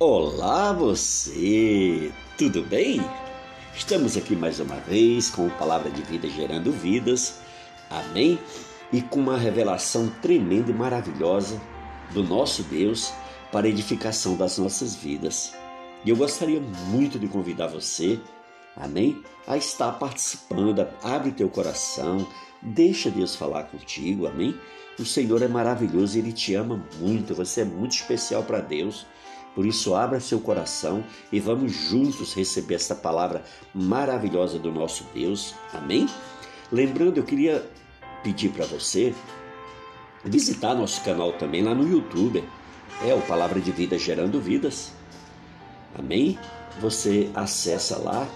Olá você, tudo bem? Estamos aqui mais uma vez com Palavra de Vida gerando vidas, amém? E com uma revelação tremenda e maravilhosa do nosso Deus para a edificação das nossas vidas. E eu gostaria muito de convidar você, amém? A estar participando, abre teu coração, deixa Deus falar contigo, amém? O Senhor é maravilhoso, Ele te ama muito, você é muito especial para Deus. Por isso, abra seu coração e vamos juntos receber essa palavra maravilhosa do nosso Deus. Amém? Lembrando, eu queria pedir para você visitar nosso canal também lá no YouTube. É o Palavra de Vida Gerando Vidas. Amém? Você acessa lá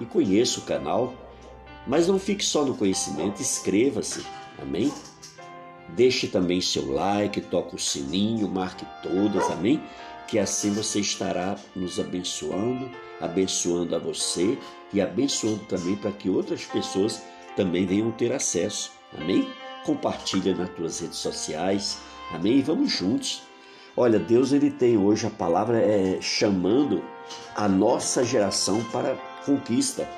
e conheça o canal. Mas não fique só no conhecimento, inscreva-se. Amém? Deixe também seu like, toque o sininho, marque todas, amém? Que assim você estará nos abençoando, abençoando a você e abençoando também para que outras pessoas também venham ter acesso, amém? Compartilha nas tuas redes sociais, amém? E vamos juntos. Olha, Deus ele tem hoje a palavra é, chamando a nossa geração para conquista.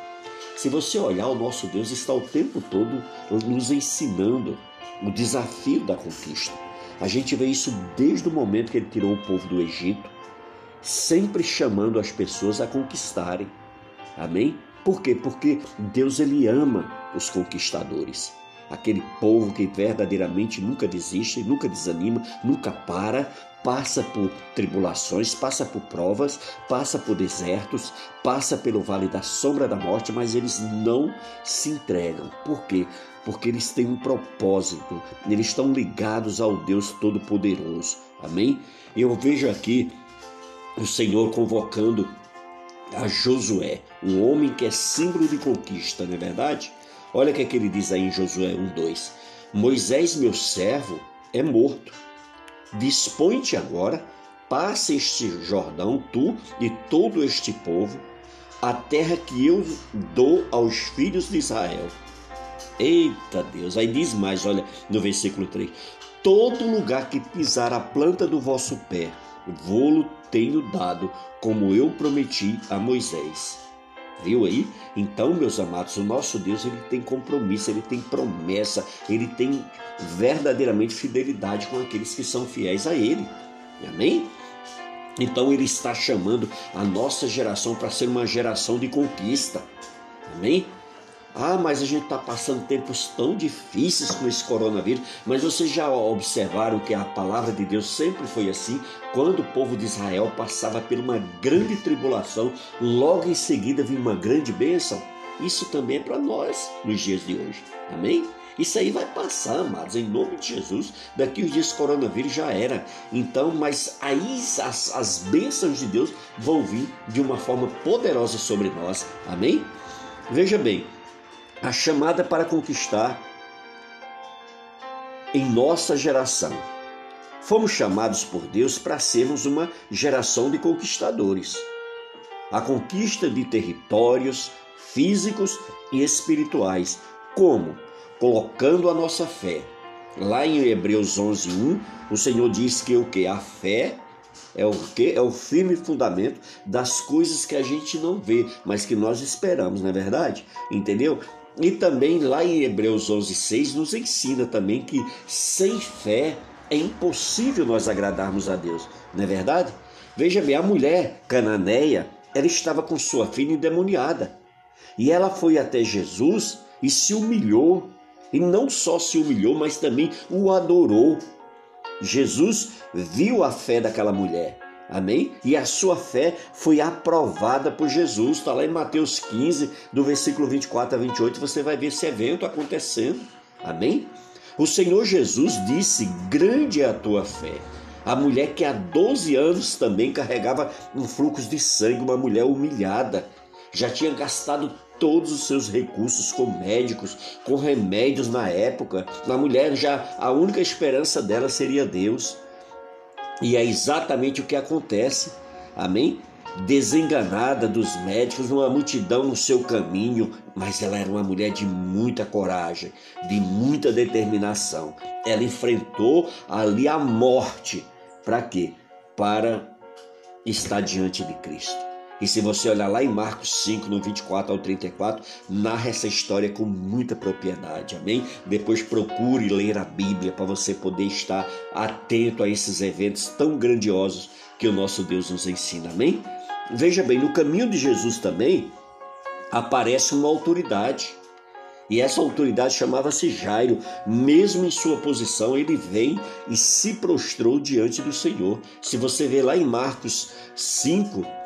Se você olhar, o nosso Deus está o tempo todo nos ensinando o desafio da conquista. A gente vê isso desde o momento que ele tirou o povo do Egito, sempre chamando as pessoas a conquistarem. Amém? Por quê? Porque Deus ele ama os conquistadores. Aquele povo que verdadeiramente nunca desiste, nunca desanima, nunca para, passa por tribulações, passa por provas, passa por desertos, passa pelo vale da sombra da morte, mas eles não se entregam. Por quê? Porque eles têm um propósito, eles estão ligados ao Deus Todo-Poderoso. Amém? Eu vejo aqui o Senhor convocando a Josué, um homem que é símbolo de conquista, não é verdade? Olha o que, é que ele diz aí em Josué 1:2. Moisés, meu servo, é morto Dispõe-te agora, passa este Jordão, tu e todo este povo, a terra que eu dou aos filhos de Israel. Eita Deus, aí diz mais, olha no versículo 3: Todo lugar que pisar a planta do vosso pé, vou-lo tenho dado, como eu prometi a Moisés. Viu aí? Então, meus amados, o nosso Deus ele tem compromisso, ele tem promessa, ele tem verdadeiramente fidelidade com aqueles que são fiéis a ele. Amém? Então ele está chamando a nossa geração para ser uma geração de conquista. Amém? Ah, mas a gente está passando tempos tão difíceis com esse coronavírus. Mas vocês já observaram que a palavra de Deus sempre foi assim? Quando o povo de Israel passava por uma grande tribulação, logo em seguida vinha uma grande bênção. Isso também é para nós nos dias de hoje. Amém? Isso aí vai passar, amados, em nome de Jesus. Daqui os dias coronavírus já era. Então, mas aí as, as bênçãos de Deus vão vir de uma forma poderosa sobre nós. Amém? Veja bem, a chamada para conquistar em nossa geração. Fomos chamados por Deus para sermos uma geração de conquistadores. A conquista de territórios físicos e espirituais. Como? Colocando a nossa fé. Lá em Hebreus 11:1, o Senhor diz que o que a fé é o que é o firme fundamento das coisas que a gente não vê, mas que nós esperamos, não é verdade? Entendeu? E também lá em Hebreus 11:6 nos ensina também que sem fé é impossível nós agradarmos a Deus, não é verdade? Veja bem, a mulher cananeia, ela estava com sua filha endemoniada. E ela foi até Jesus e se humilhou. E não só se humilhou, mas também o adorou. Jesus viu a fé daquela mulher. Amém? E a sua fé foi aprovada por Jesus. Está lá em Mateus 15, do versículo 24 a 28, você vai ver esse evento acontecendo. Amém? O Senhor Jesus disse: Grande é a tua fé. A mulher que há 12 anos também carregava um fluxo de sangue, uma mulher humilhada, já tinha gastado todos os seus recursos com médicos, com remédios na época. A mulher já a única esperança dela seria Deus. E é exatamente o que acontece. Amém? Desenganada dos médicos, uma multidão no seu caminho, mas ela era uma mulher de muita coragem, de muita determinação. Ela enfrentou ali a morte. Para quê? Para está diante de Cristo. E se você olhar lá em Marcos 5, no 24 ao 34, narra essa história com muita propriedade, amém? Depois procure ler a Bíblia para você poder estar atento a esses eventos tão grandiosos que o nosso Deus nos ensina, amém? Veja bem, no caminho de Jesus também aparece uma autoridade. E essa autoridade chamava-se Jairo. Mesmo em sua posição, ele vem e se prostrou diante do Senhor. Se você ver lá em Marcos 5,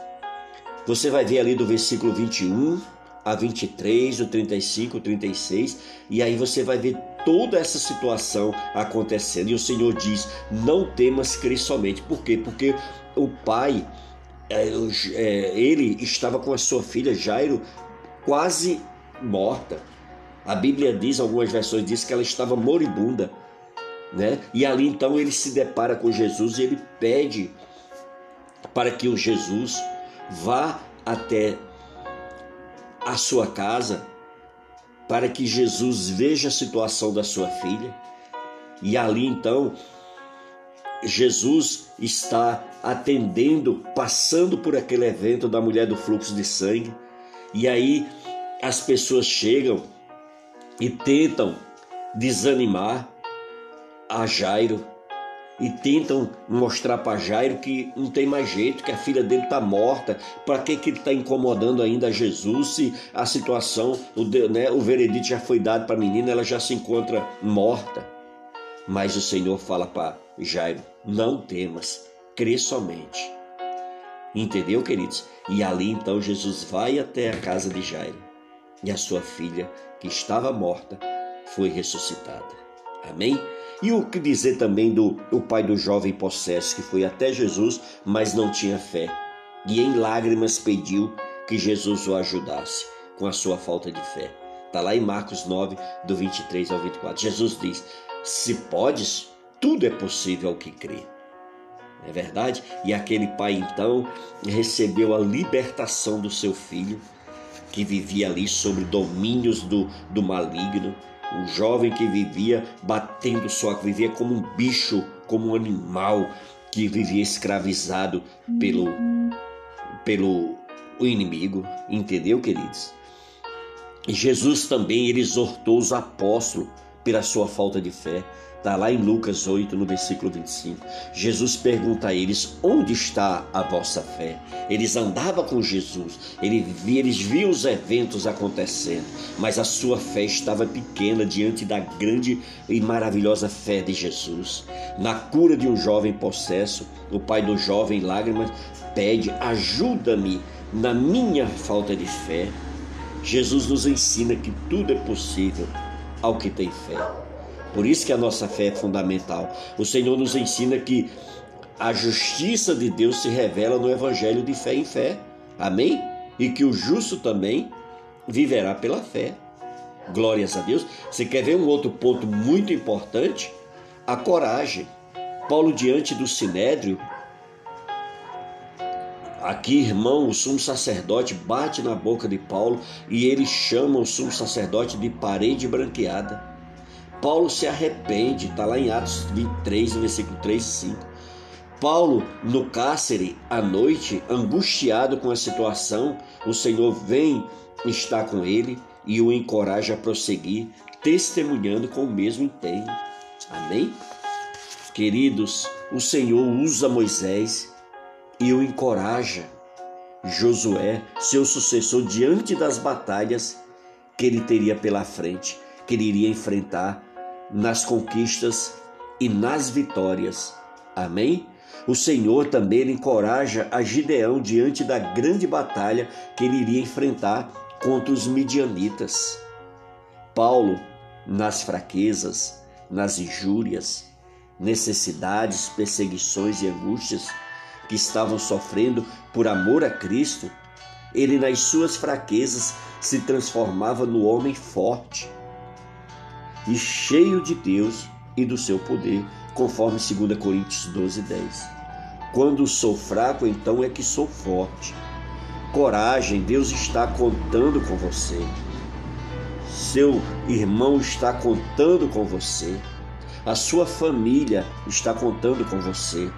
você vai ver ali do versículo 21 a 23, o 35, o 36, e aí você vai ver toda essa situação acontecendo. E o Senhor diz: Não temas crer somente. Por quê? Porque o pai, é, é, ele estava com a sua filha Jairo quase morta. A Bíblia diz, algumas versões diz que ela estava moribunda, né? E ali então ele se depara com Jesus e ele pede para que o Jesus vá até a sua casa para que Jesus veja a situação da sua filha. E ali então Jesus está atendendo, passando por aquele evento da mulher do fluxo de sangue. E aí as pessoas chegam e tentam desanimar a Jairo e tentam mostrar para Jairo que não tem mais jeito, que a filha dele está morta. Para que, que ele está incomodando ainda Jesus se a situação, o, né, o veredito já foi dado para a menina, ela já se encontra morta. Mas o Senhor fala para Jairo: não temas, crê somente. Entendeu, queridos? E ali então Jesus vai até a casa de Jairo e a sua filha, que estava morta, foi ressuscitada. Amém? E o que dizer também do o pai do jovem possesso que foi até Jesus, mas não tinha fé, e em lágrimas pediu que Jesus o ajudasse com a sua falta de fé. Está lá em Marcos 9, do 23 ao 24. Jesus diz: Se podes, tudo é possível ao que crê. É verdade? E aquele pai então recebeu a libertação do seu filho, que vivia ali sobre domínios do, do maligno um jovem que vivia batendo só, que vivia como um bicho, como um animal, que vivia escravizado pelo, pelo o inimigo. Entendeu, queridos? E Jesus também ele exortou os apóstolos pela sua falta de fé. Está lá em Lucas 8, no versículo 25. Jesus pergunta a eles: Onde está a vossa fé? Eles andavam com Jesus, eles viam os eventos acontecendo, mas a sua fé estava pequena diante da grande e maravilhosa fé de Jesus. Na cura de um jovem possesso, o pai do jovem, lágrimas, pede: Ajuda-me na minha falta de fé. Jesus nos ensina que tudo é possível ao que tem fé. Por isso que a nossa fé é fundamental. O Senhor nos ensina que a justiça de Deus se revela no evangelho de fé em fé. Amém? E que o justo também viverá pela fé. Glórias a Deus. Você quer ver um outro ponto muito importante? A coragem. Paulo, diante do sinédrio, aqui, irmão, o sumo sacerdote bate na boca de Paulo e ele chama o sumo sacerdote de parede branqueada. Paulo se arrepende, está lá em Atos 23, versículo 3 e 5. Paulo, no cárcere, à noite, angustiado com a situação, o Senhor vem estar com ele e o encoraja a prosseguir, testemunhando com o mesmo empenho. Amém? Queridos, o Senhor usa Moisés e o encoraja. Josué, seu sucessor, diante das batalhas que ele teria pela frente, que ele iria enfrentar nas conquistas e nas vitórias. Amém? O Senhor também encoraja a Gideão diante da grande batalha que ele iria enfrentar contra os midianitas. Paulo, nas fraquezas, nas injúrias, necessidades, perseguições e angústias que estavam sofrendo por amor a Cristo, ele nas suas fraquezas se transformava no homem forte e cheio de Deus e do seu poder, conforme 2 Coríntios 12, 10. Quando sou fraco, então é que sou forte. Coragem, Deus está contando com você. Seu irmão está contando com você. A sua família está contando com você.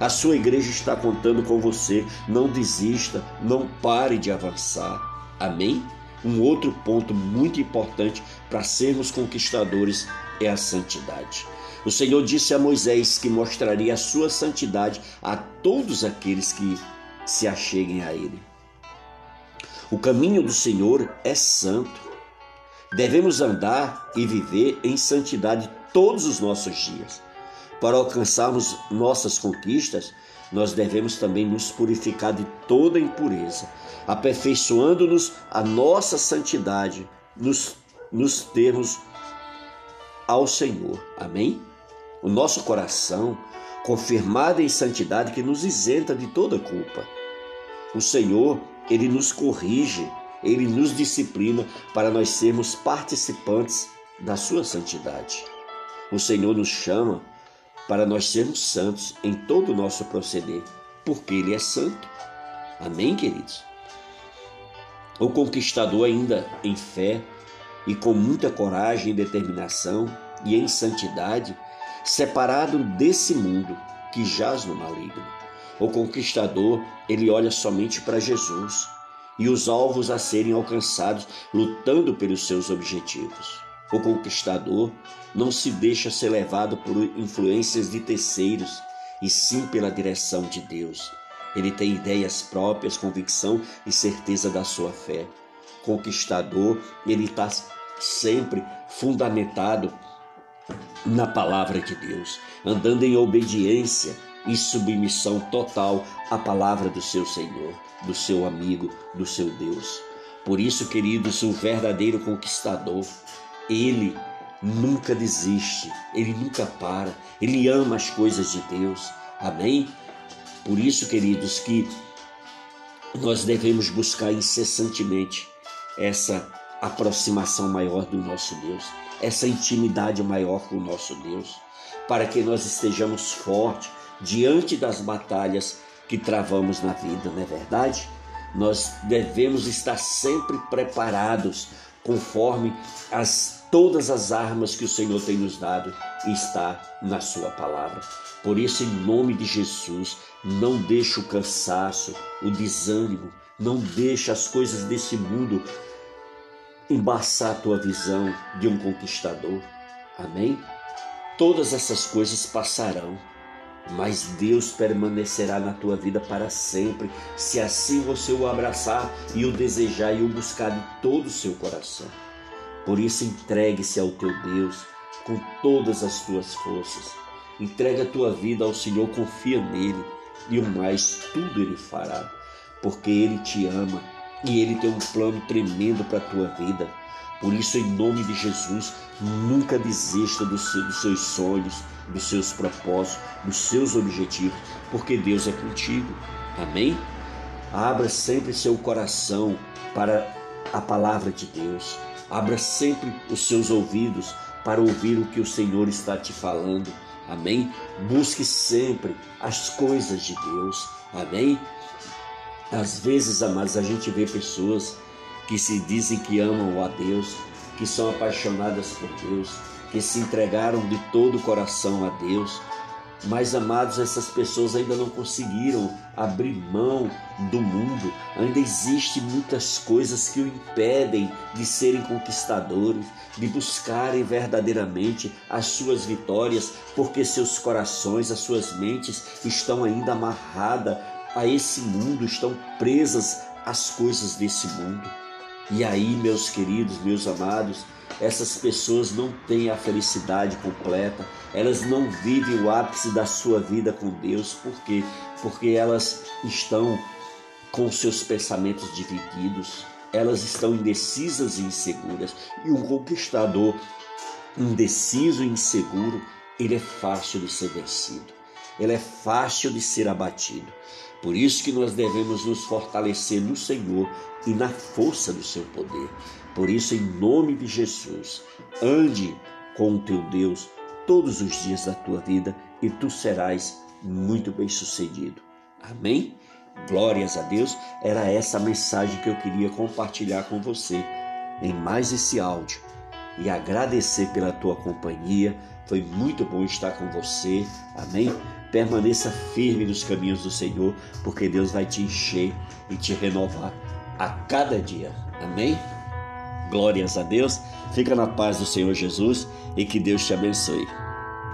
A sua igreja está contando com você. Não desista, não pare de avançar. Amém? Um outro ponto muito importante para sermos conquistadores é a santidade. O Senhor disse a Moisés que mostraria a sua santidade a todos aqueles que se acheguem a Ele. O caminho do Senhor é santo. Devemos andar e viver em santidade todos os nossos dias. Para alcançarmos nossas conquistas, nós devemos também nos purificar de toda impureza, aperfeiçoando-nos a nossa santidade nos, nos termos ao Senhor. Amém? O nosso coração, confirmado em santidade, que nos isenta de toda culpa. O Senhor, ele nos corrige, ele nos disciplina para nós sermos participantes da sua santidade. O Senhor nos chama para nós sermos santos em todo o nosso proceder, porque Ele é santo. Amém, queridos? O conquistador, ainda em fé e com muita coragem e determinação e em santidade, separado desse mundo que jaz no maligno. O conquistador, ele olha somente para Jesus e os alvos a serem alcançados, lutando pelos seus objetivos. O conquistador não se deixa ser levado por influências de terceiros, e sim pela direção de Deus. Ele tem ideias próprias, convicção e certeza da sua fé. Conquistador, ele está sempre fundamentado na palavra de Deus, andando em obediência e submissão total à palavra do seu Senhor, do seu amigo, do seu Deus. Por isso, queridos, o verdadeiro conquistador, ele nunca desiste, ele nunca para, ele ama as coisas de Deus. Amém? Por isso, queridos, que nós devemos buscar incessantemente essa aproximação maior do nosso Deus, essa intimidade maior com o nosso Deus, para que nós estejamos fortes diante das batalhas que travamos na vida, não é verdade? Nós devemos estar sempre preparados conforme as todas as armas que o Senhor tem nos dado está na sua palavra. Por isso, em nome de Jesus, não deixe o cansaço, o desânimo, não deixe as coisas desse mundo embaçar a tua visão de um conquistador. Amém? Todas essas coisas passarão, mas Deus permanecerá na tua vida para sempre, se assim você o abraçar e o desejar e o buscar de todo o seu coração. Por isso, entregue-se ao teu Deus com todas as tuas forças. Entrega a tua vida ao Senhor, confia nele e o mais tudo ele fará, porque ele te ama e ele tem um plano tremendo para a tua vida. Por isso, em nome de Jesus, nunca desista dos seus sonhos, dos seus propósitos, dos seus objetivos, porque Deus é contigo. Amém? Abra sempre seu coração para a palavra de Deus. Abra sempre os seus ouvidos para ouvir o que o Senhor está te falando. Amém? Busque sempre as coisas de Deus. Amém? Às vezes, amados, a gente vê pessoas que se dizem que amam a Deus, que são apaixonadas por Deus, que se entregaram de todo o coração a Deus. Mas, amados, essas pessoas ainda não conseguiram abrir mão do mundo. Ainda existem muitas coisas que o impedem de serem conquistadores, de buscarem verdadeiramente as suas vitórias, porque seus corações, as suas mentes estão ainda amarradas a esse mundo, estão presas às coisas desse mundo. E aí, meus queridos, meus amados, essas pessoas não têm a felicidade completa, elas não vivem o ápice da sua vida com Deus, por quê? Porque elas estão com seus pensamentos divididos, elas estão indecisas e inseguras. E um conquistador indeciso e inseguro, ele é fácil de ser vencido, ele é fácil de ser abatido. Por isso que nós devemos nos fortalecer no Senhor e na força do seu poder. Por isso, em nome de Jesus, ande com o teu Deus todos os dias da tua vida e tu serás muito bem sucedido. Amém? Glórias a Deus. Era essa a mensagem que eu queria compartilhar com você em mais esse áudio e agradecer pela tua companhia. Foi muito bom estar com você. Amém? Permaneça firme nos caminhos do Senhor, porque Deus vai te encher e te renovar a cada dia. Amém? Glórias a Deus. Fica na paz do Senhor Jesus e que Deus te abençoe.